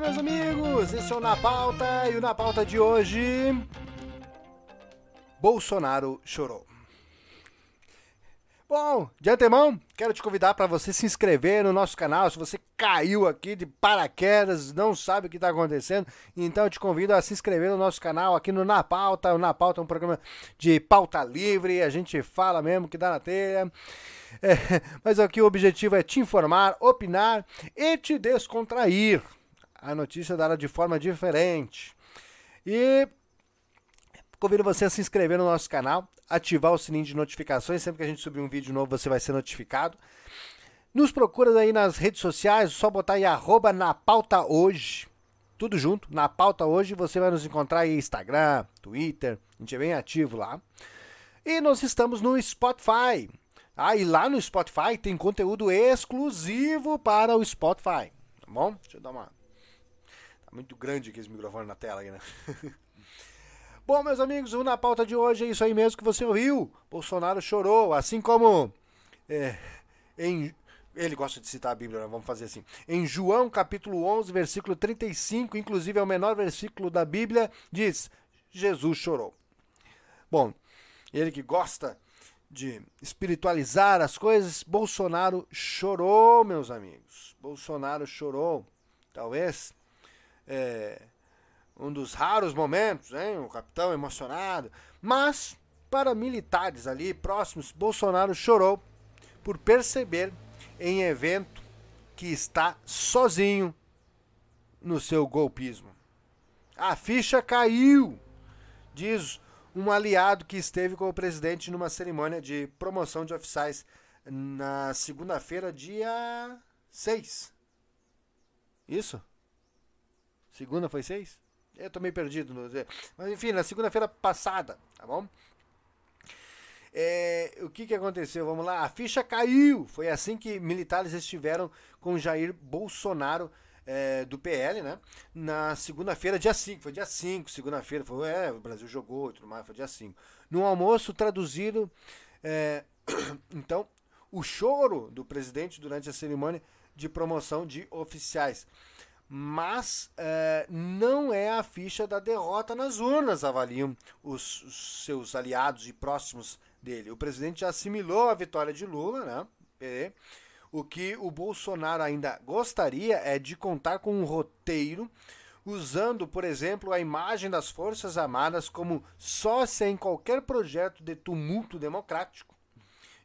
Meus amigos! Esse é o Na Pauta e o Na Pauta de hoje. Bolsonaro chorou. Bom, de antemão, quero te convidar para você se inscrever no nosso canal. Se você caiu aqui de paraquedas, não sabe o que está acontecendo, então eu te convido a se inscrever no nosso canal aqui no Na Pauta. O Na Pauta é um programa de pauta livre, a gente fala mesmo que dá na telha. É, mas aqui o objetivo é te informar, opinar e te descontrair. A notícia dada de forma diferente. E convido você a se inscrever no nosso canal, ativar o sininho de notificações. Sempre que a gente subir um vídeo novo, você vai ser notificado. Nos procura aí nas redes sociais, só botar aí arroba na pauta hoje. Tudo junto, na pauta hoje, você vai nos encontrar aí Instagram, Twitter, a gente é bem ativo lá. E nós estamos no Spotify. Ah, e lá no Spotify tem conteúdo exclusivo para o Spotify. Tá bom? Deixa eu dar uma. Tá muito grande aqui esse microfone na tela aí, né? bom, meus amigos, na pauta de hoje é isso aí mesmo que você ouviu. Bolsonaro chorou, assim como. É, em, ele gosta de citar a Bíblia, né? vamos fazer assim. Em João capítulo 11, versículo 35, inclusive é o menor versículo da Bíblia, diz: Jesus chorou. Bom, ele que gosta de espiritualizar as coisas, Bolsonaro chorou, meus amigos. Bolsonaro chorou. Talvez é, um dos raros momentos, hein? O capitão emocionado. Mas, para militares ali próximos, Bolsonaro chorou por perceber em evento que está sozinho no seu golpismo. A ficha caiu, diz um aliado que esteve com o presidente numa cerimônia de promoção de oficiais na segunda-feira, dia 6. Isso? Segunda foi 6? Eu tô meio perdido. No... Mas enfim, na segunda-feira passada, tá bom? É, o que, que aconteceu? Vamos lá, a ficha caiu. Foi assim que militares estiveram com Jair Bolsonaro é, do PL, né? Na segunda-feira, dia 5, foi dia 5, segunda-feira, foi, é, o Brasil jogou e tudo mais, foi dia 5. No almoço traduzido, é, então, o choro do presidente durante a cerimônia de promoção de oficiais. Mas é, não é a ficha da derrota nas urnas, avaliam os, os seus aliados e próximos dele. O presidente já assimilou a vitória de Lula, né? O que o Bolsonaro ainda gostaria é de contar com um roteiro usando, por exemplo, a imagem das Forças Armadas como sócia em qualquer projeto de tumulto democrático,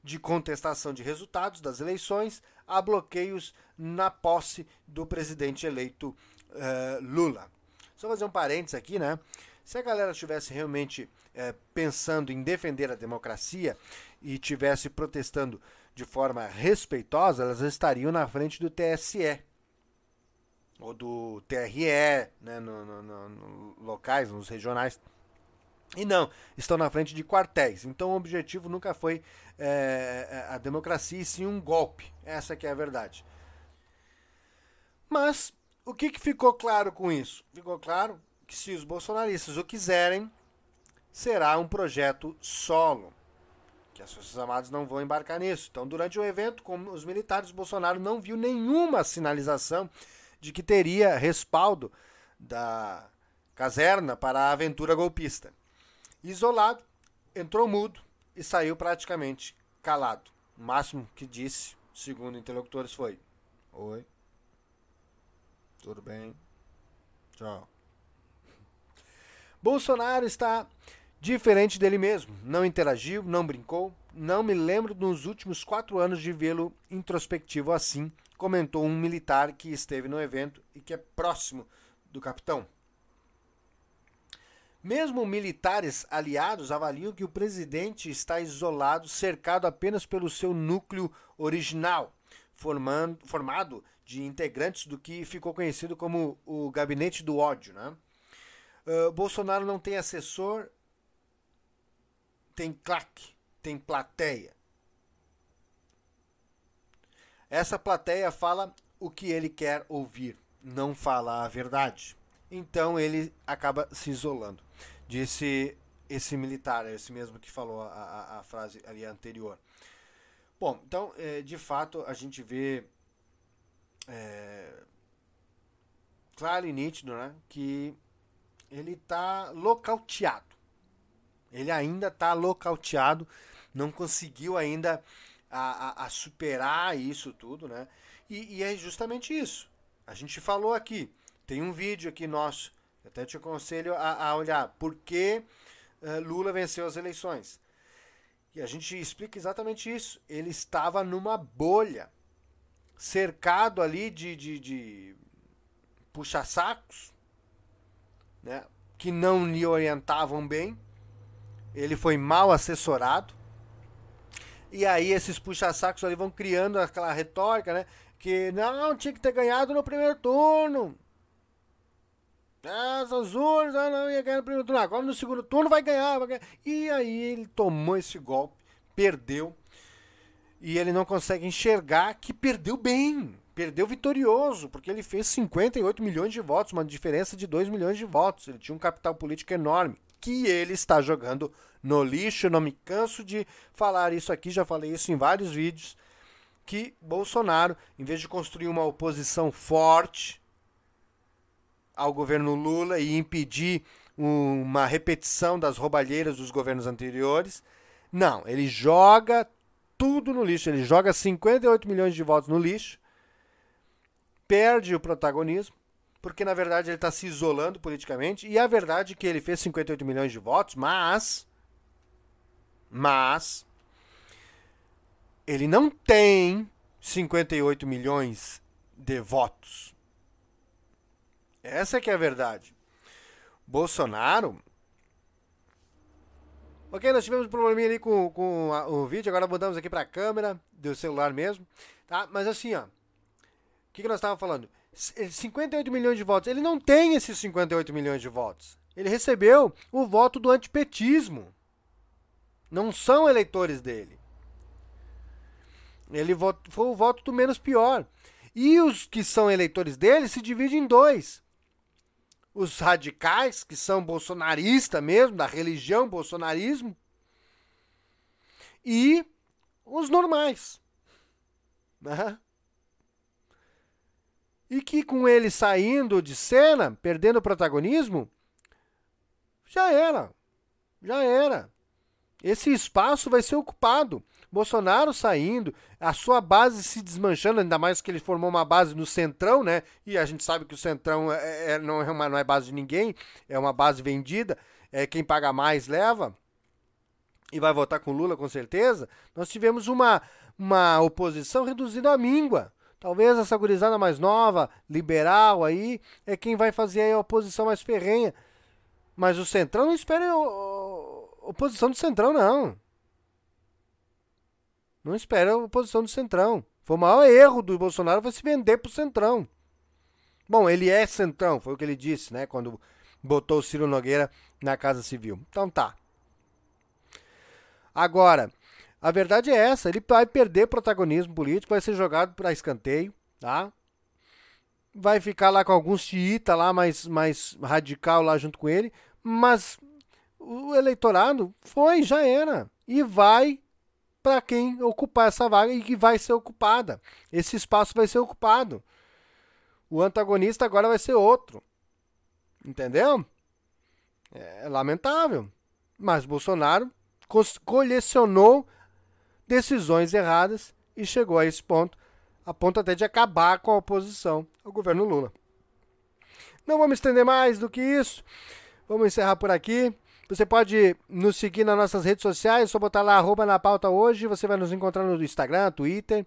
de contestação de resultados das eleições, a bloqueios na posse do presidente eleito uh, Lula. Só fazer um parênteses aqui, né? Se a galera estivesse realmente eh, pensando em defender a democracia e estivesse protestando de forma respeitosa, elas estariam na frente do TSE ou do TRE, né, no, no, no, locais, nos regionais. E não, estão na frente de quartéis. Então o objetivo nunca foi é, a democracia, e sim um golpe. Essa que é a verdade. Mas o que, que ficou claro com isso? Ficou claro que se os bolsonaristas o quiserem, será um projeto solo que as Forças Armadas não vão embarcar nisso. Então, durante o evento, como os militares, Bolsonaro não viu nenhuma sinalização de que teria respaldo da caserna para a aventura golpista. Isolado, entrou mudo e saiu praticamente calado. O máximo que disse, segundo interlocutores, foi: Oi, tudo bem, tchau. Bolsonaro está Diferente dele mesmo, não interagiu, não brincou, não me lembro nos últimos quatro anos de vê-lo introspectivo assim, comentou um militar que esteve no evento e que é próximo do capitão. Mesmo militares aliados avaliam que o presidente está isolado, cercado apenas pelo seu núcleo original, formando, formado de integrantes do que ficou conhecido como o gabinete do ódio. Né? Uh, Bolsonaro não tem assessor tem claque, tem plateia. Essa plateia fala o que ele quer ouvir, não fala a verdade. Então ele acaba se isolando. Disse esse militar, esse mesmo que falou a, a, a frase ali anterior. Bom, então, é, de fato, a gente vê é, claro e nítido, né? Que ele está locauteado. Ele ainda está locauteado, não conseguiu ainda a, a, a, superar isso tudo, né? E, e, é justamente isso. A gente falou aqui, tem um vídeo aqui nosso, até te aconselho a, a olhar por que uh, Lula venceu as eleições. E a gente explica exatamente isso. Ele estava numa bolha, cercado ali de, de, de puxa-sacos, né, que não lhe orientavam bem. Ele foi mal assessorado. E aí esses puxa-sacos ali vão criando aquela retórica, né? Que não, tinha que ter ganhado no primeiro turno. Essas urnas, ah, não ia ganhar no primeiro turno. Agora no segundo turno vai ganhar, vai ganhar. E aí ele tomou esse golpe, perdeu. E ele não consegue enxergar que perdeu bem. Perdeu vitorioso, porque ele fez 58 milhões de votos, uma diferença de 2 milhões de votos. Ele tinha um capital político enorme, que ele está jogando no lixo. Não me canso de falar isso aqui, já falei isso em vários vídeos. Que Bolsonaro, em vez de construir uma oposição forte, ao governo Lula e impedir uma repetição das roubalheiras dos governos anteriores. Não, ele joga tudo no lixo. Ele joga 58 milhões de votos no lixo, perde o protagonismo, porque na verdade ele está se isolando politicamente. E a verdade é que ele fez 58 milhões de votos, mas. Mas. Ele não tem 58 milhões de votos. Essa que é a verdade. Bolsonaro. Ok, nós tivemos um probleminha ali com, com a, o vídeo, agora mudamos aqui para a câmera do celular mesmo. Tá? Mas assim, ó. O que, que nós estávamos falando? 58 milhões de votos. Ele não tem esses 58 milhões de votos. Ele recebeu o voto do antipetismo. Não são eleitores dele. Ele foi o voto do menos pior. E os que são eleitores dele se dividem em dois os radicais, que são bolsonaristas mesmo, da religião bolsonarismo, e os normais. Né? E que com ele saindo de cena, perdendo o protagonismo, já era. Já era. Esse espaço vai ser ocupado. Bolsonaro saindo, a sua base se desmanchando, ainda mais que ele formou uma base no Centrão, né? E a gente sabe que o Centrão é, é, não, é uma, não é base de ninguém, é uma base vendida, é quem paga mais leva. E vai votar com Lula com certeza. Nós tivemos uma, uma oposição reduzida à míngua. Talvez essa gurizada mais nova, liberal aí, é quem vai fazer a oposição mais ferrenha. Mas o Centrão não espera oposição do Centrão, não. Não espera a oposição do Centrão. Foi o maior erro do Bolsonaro foi se vender pro Centrão. Bom, ele é Centrão, foi o que ele disse, né? Quando botou o Ciro Nogueira na Casa Civil. Então tá. Agora, a verdade é essa, ele vai perder protagonismo político, vai ser jogado para escanteio, tá? Vai ficar lá com alguns xiita lá mais, mais radical lá junto com ele, mas o eleitorado foi, já era. E vai para quem ocupar essa vaga e que vai ser ocupada. Esse espaço vai ser ocupado. O antagonista agora vai ser outro. Entendeu? É lamentável. Mas Bolsonaro colecionou decisões erradas e chegou a esse ponto, a ponto até de acabar com a oposição ao governo Lula. Não vamos estender mais do que isso. Vamos encerrar por aqui. Você pode nos seguir nas nossas redes sociais, só botar lá arroba na pauta hoje, você vai nos encontrar no Instagram, Twitter.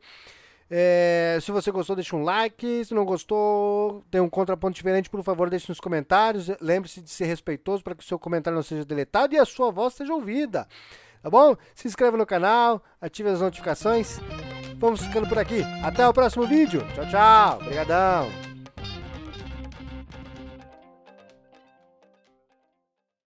É, se você gostou, deixa um like. Se não gostou, tem um contraponto diferente, por favor, deixe nos comentários. Lembre-se de ser respeitoso para que o seu comentário não seja deletado e a sua voz seja ouvida. Tá bom? Se inscreva no canal, ative as notificações. Vamos ficando por aqui. Até o próximo vídeo. Tchau, tchau. Obrigadão.